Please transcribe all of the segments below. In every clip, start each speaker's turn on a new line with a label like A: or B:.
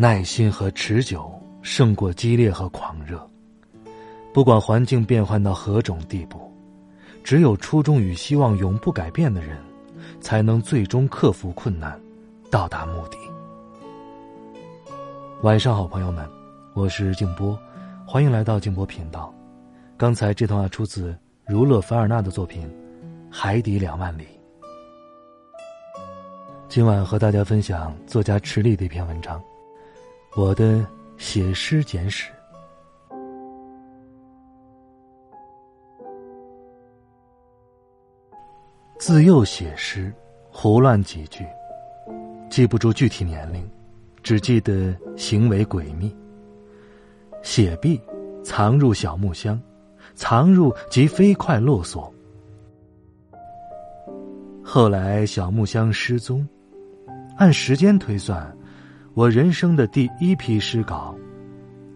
A: 耐心和持久胜过激烈和狂热。不管环境变换到何种地步，只有初衷与希望永不改变的人，才能最终克服困难，到达目的。晚上好，朋友们，我是静波，欢迎来到静波频道。刚才这段话出自儒勒·凡尔纳的作品《海底两万里》。今晚和大家分享作家池莉的一篇文章。我的写诗简史。自幼写诗，胡乱几句，记不住具体年龄，只记得行为诡秘。写毕，藏入小木箱，藏入即飞快落锁。后来小木箱失踪，按时间推算。我人生的第一批诗稿，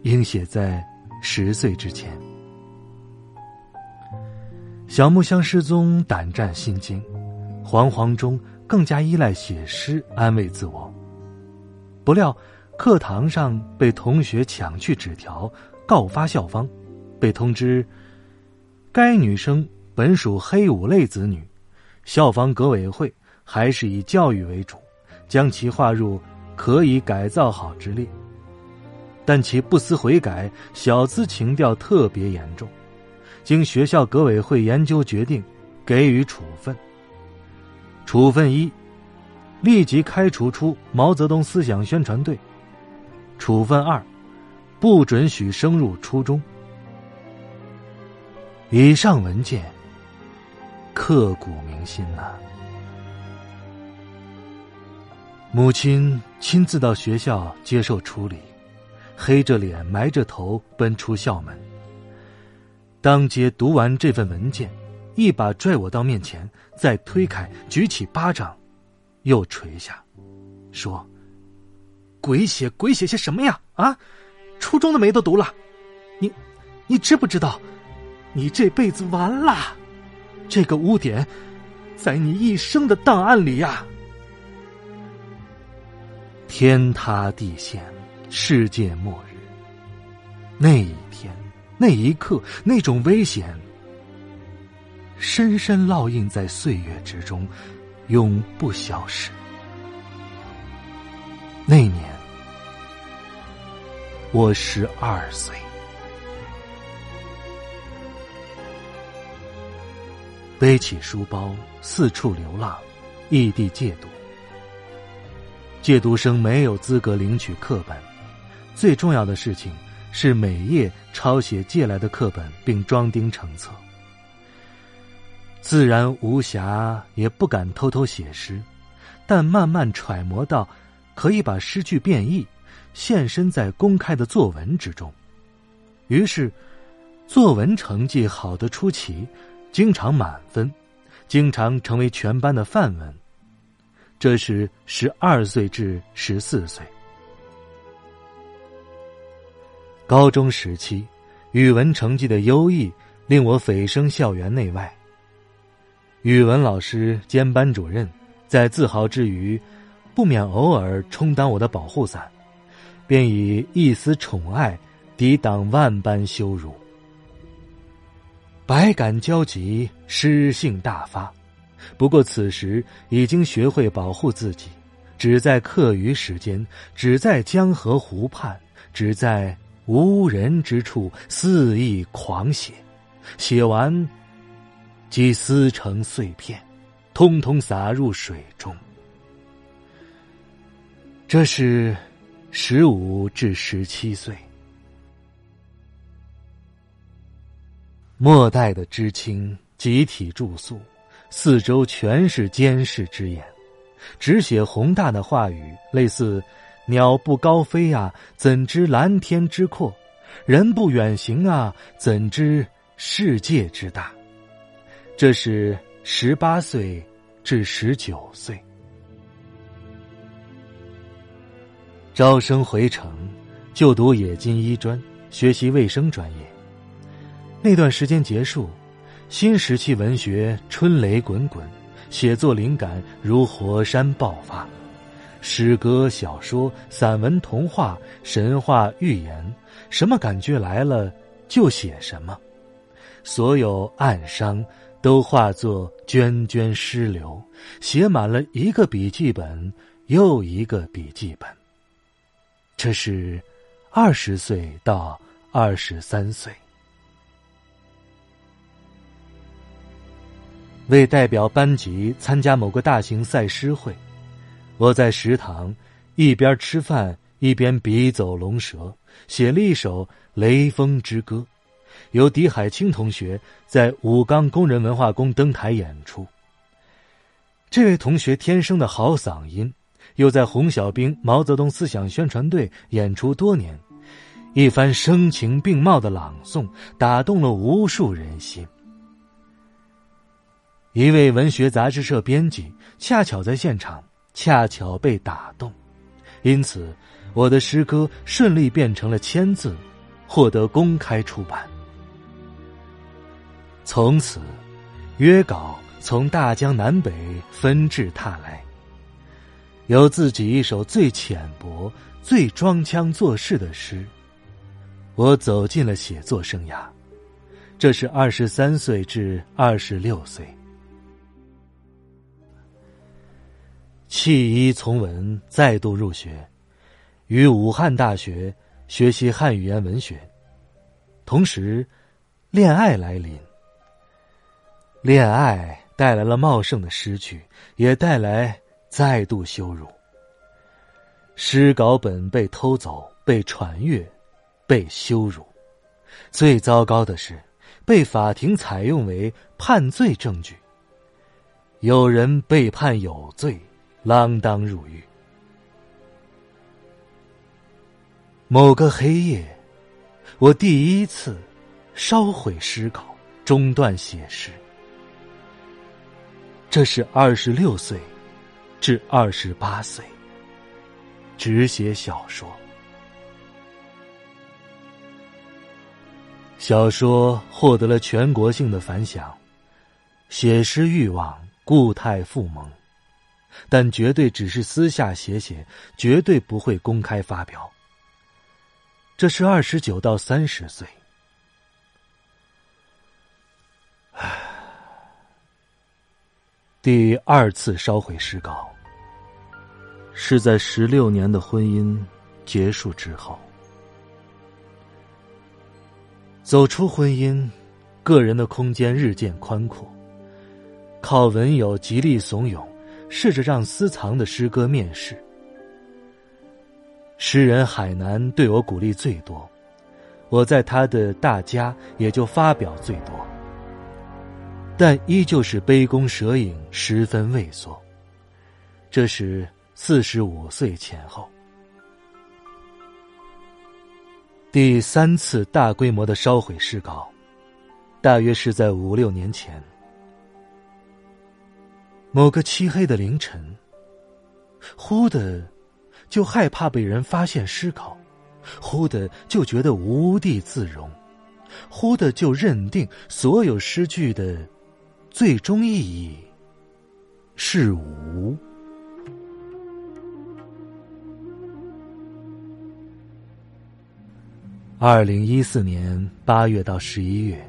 A: 应写在十岁之前。小木箱失踪，胆战心惊，惶惶中更加依赖写诗安慰自我。不料课堂上被同学抢去纸条，告发校方，被通知该女生本属黑五类子女，校方革委会还是以教育为主，将其划入。可以改造好之列，但其不思悔改，小资情调特别严重。经学校革委会研究决定，给予处分。处分一，立即开除出毛泽东思想宣传队。处分二，不准许升入初中。以上文件，刻骨铭心呐。母亲亲自到学校接受处理，黑着脸埋着头奔出校门。当街读完这份文件，一把拽我到面前，再推开，举起巴掌，又垂下，说：“鬼写鬼写些什么呀？啊，初中的没都读了，你，你知不知道，你这辈子完了，这个污点，在你一生的档案里呀。”天塌地陷，世界末日。那一天，那一刻，那种危险，深深烙印在岁月之中，永不消失。那年，我十二岁，背起书包四处流浪，异地戒毒。借读生没有资格领取课本，最重要的事情是每页抄写借来的课本，并装订成册。自然无暇，也不敢偷偷写诗，但慢慢揣摩到，可以把诗句变异，现身在公开的作文之中。于是，作文成绩好的出奇，经常满分，经常成为全班的范文。这是十二岁至十四岁。高中时期，语文成绩的优异令我蜚声校园内外。语文老师兼班主任在自豪之余，不免偶尔充当我的保护伞，便以一丝宠爱抵挡万般羞辱。百感交集，诗性大发。不过此时已经学会保护自己，只在课余时间，只在江河湖畔，只在无人之处肆意狂写，写完即撕成碎片，通通洒入水中。这是十五至十七岁，末代的知青集体住宿。四周全是监视之眼，只写宏大的话语，类似“鸟不高飞啊，怎知蓝天之阔；人不远行啊，怎知世界之大。”这是十八岁至十九岁。招生回城，就读冶金医专，学习卫生专业。那段时间结束，新时期文学春雷滚滚，写作灵感如火山爆发，诗歌、小说、散文、童话、神话、寓言，什么感觉来了就写什么，所有暗伤都化作涓涓诗流，写满了一个笔记本又一个笔记本。这是二十岁到二十三岁。为代表班级参加某个大型赛诗会，我在食堂一边吃饭一边笔走龙蛇，写了一首《雷锋之歌》，由狄海清同学在武冈工人文化宫登台演出。这位同学天生的好嗓音。又在红小兵毛泽东思想宣传队演出多年，一番声情并茂的朗诵打动了无数人心。一位文学杂志社编辑恰巧在现场，恰巧被打动，因此我的诗歌顺利变成了签字，获得公开出版。从此，约稿从大江南北纷至沓来。有自己一首最浅薄、最装腔作势的诗，我走进了写作生涯。这是二十三岁至二十六岁，弃医从文，再度入学，于武汉大学学习汉语言文学。同时，恋爱来临，恋爱带来了茂盛的诗句，也带来。再度羞辱。诗稿本被偷走，被传阅，被羞辱。最糟糕的是，被法庭采用为判罪证据。有人被判有罪，锒铛入狱。某个黑夜，我第一次烧毁诗稿，中断写诗。这是二十六岁。至二十八岁，只写小说。小说获得了全国性的反响，写诗欲望固态复萌，但绝对只是私下写写，绝对不会公开发表。这是二十九到三十岁。第二次烧毁诗稿。是在十六年的婚姻结束之后，走出婚姻，个人的空间日渐宽阔。靠文友极力怂恿，试着让私藏的诗歌面世。诗人海南对我鼓励最多，我在他的大家也就发表最多，但依旧是杯弓蛇影，十分畏缩。这时。四十五岁前后，第三次大规模的烧毁诗稿，大约是在五六年前。某个漆黑的凌晨，忽的就害怕被人发现诗稿，忽的就觉得无地自容，忽的就认定所有诗句的最终意义是无。二零一四年八月到十一月，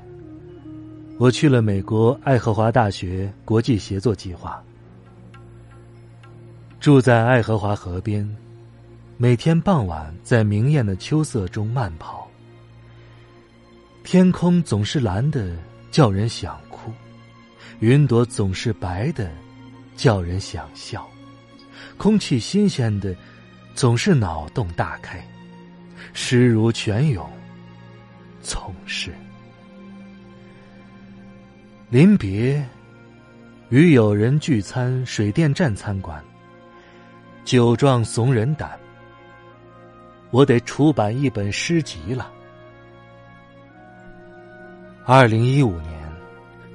A: 我去了美国爱荷华大学国际协作计划，住在爱荷华河边，每天傍晚在明艳的秋色中慢跑。天空总是蓝的，叫人想哭；云朵总是白的，叫人想笑；空气新鲜的，总是脑洞大开。诗如泉涌，总是临别，与友人聚餐，水电站餐馆，
B: 酒壮怂人胆。我得出版一本诗集了。二零一五年，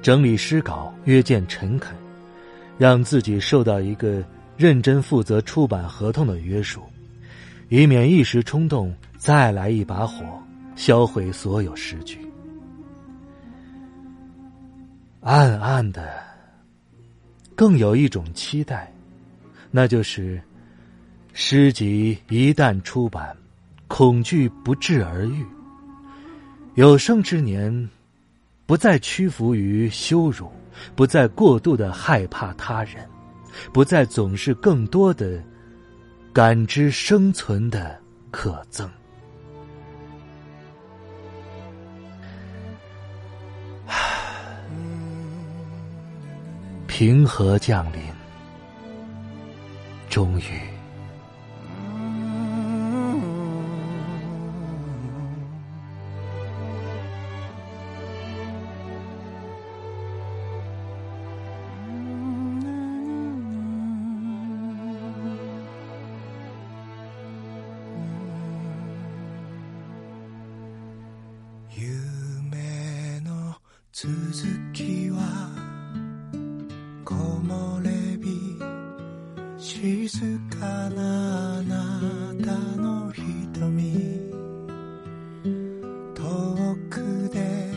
B: 整理诗稿，约见陈恳，让自己受到一个认真负责出版合同的约束，以免一时冲动再来一把火，销毁所有诗句。暗暗的，更有一种期待，那就是诗集一旦出版，恐惧不治而愈。有生之年。不再屈服于羞辱，不再过度的害怕他人，不再总是更多的感知生存的可憎。平和降临，终于。
A: 静かなあなたの瞳遠くで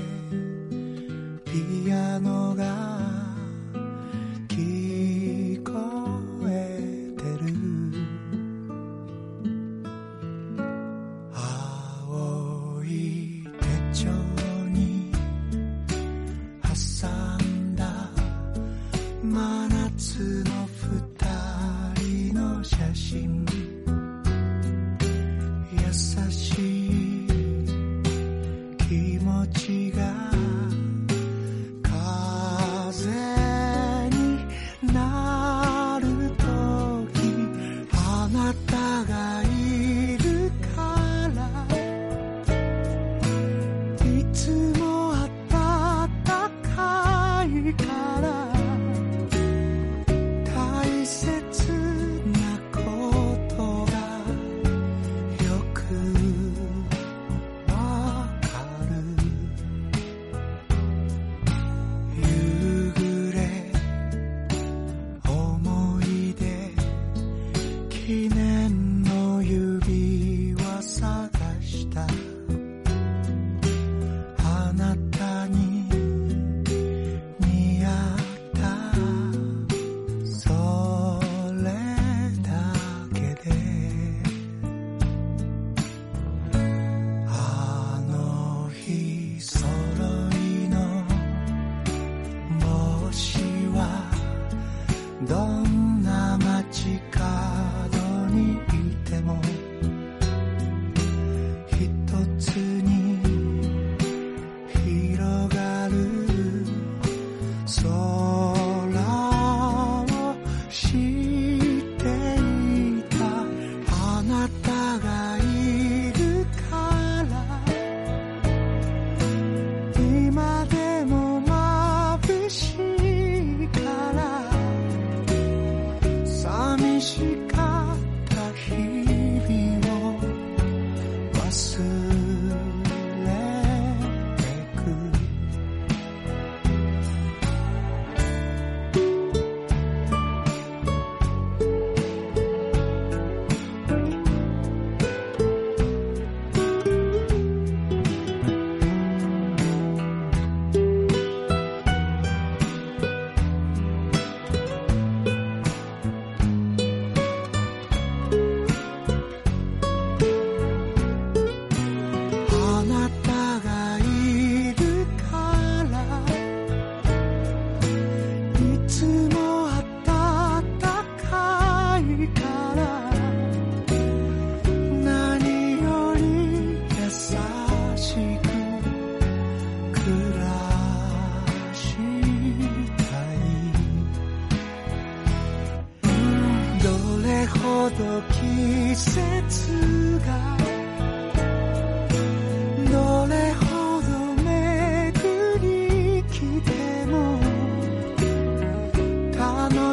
A: ピアノが聞こえてる青い手帳に。挟んだ。真夏のほど季節が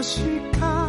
A: 我是。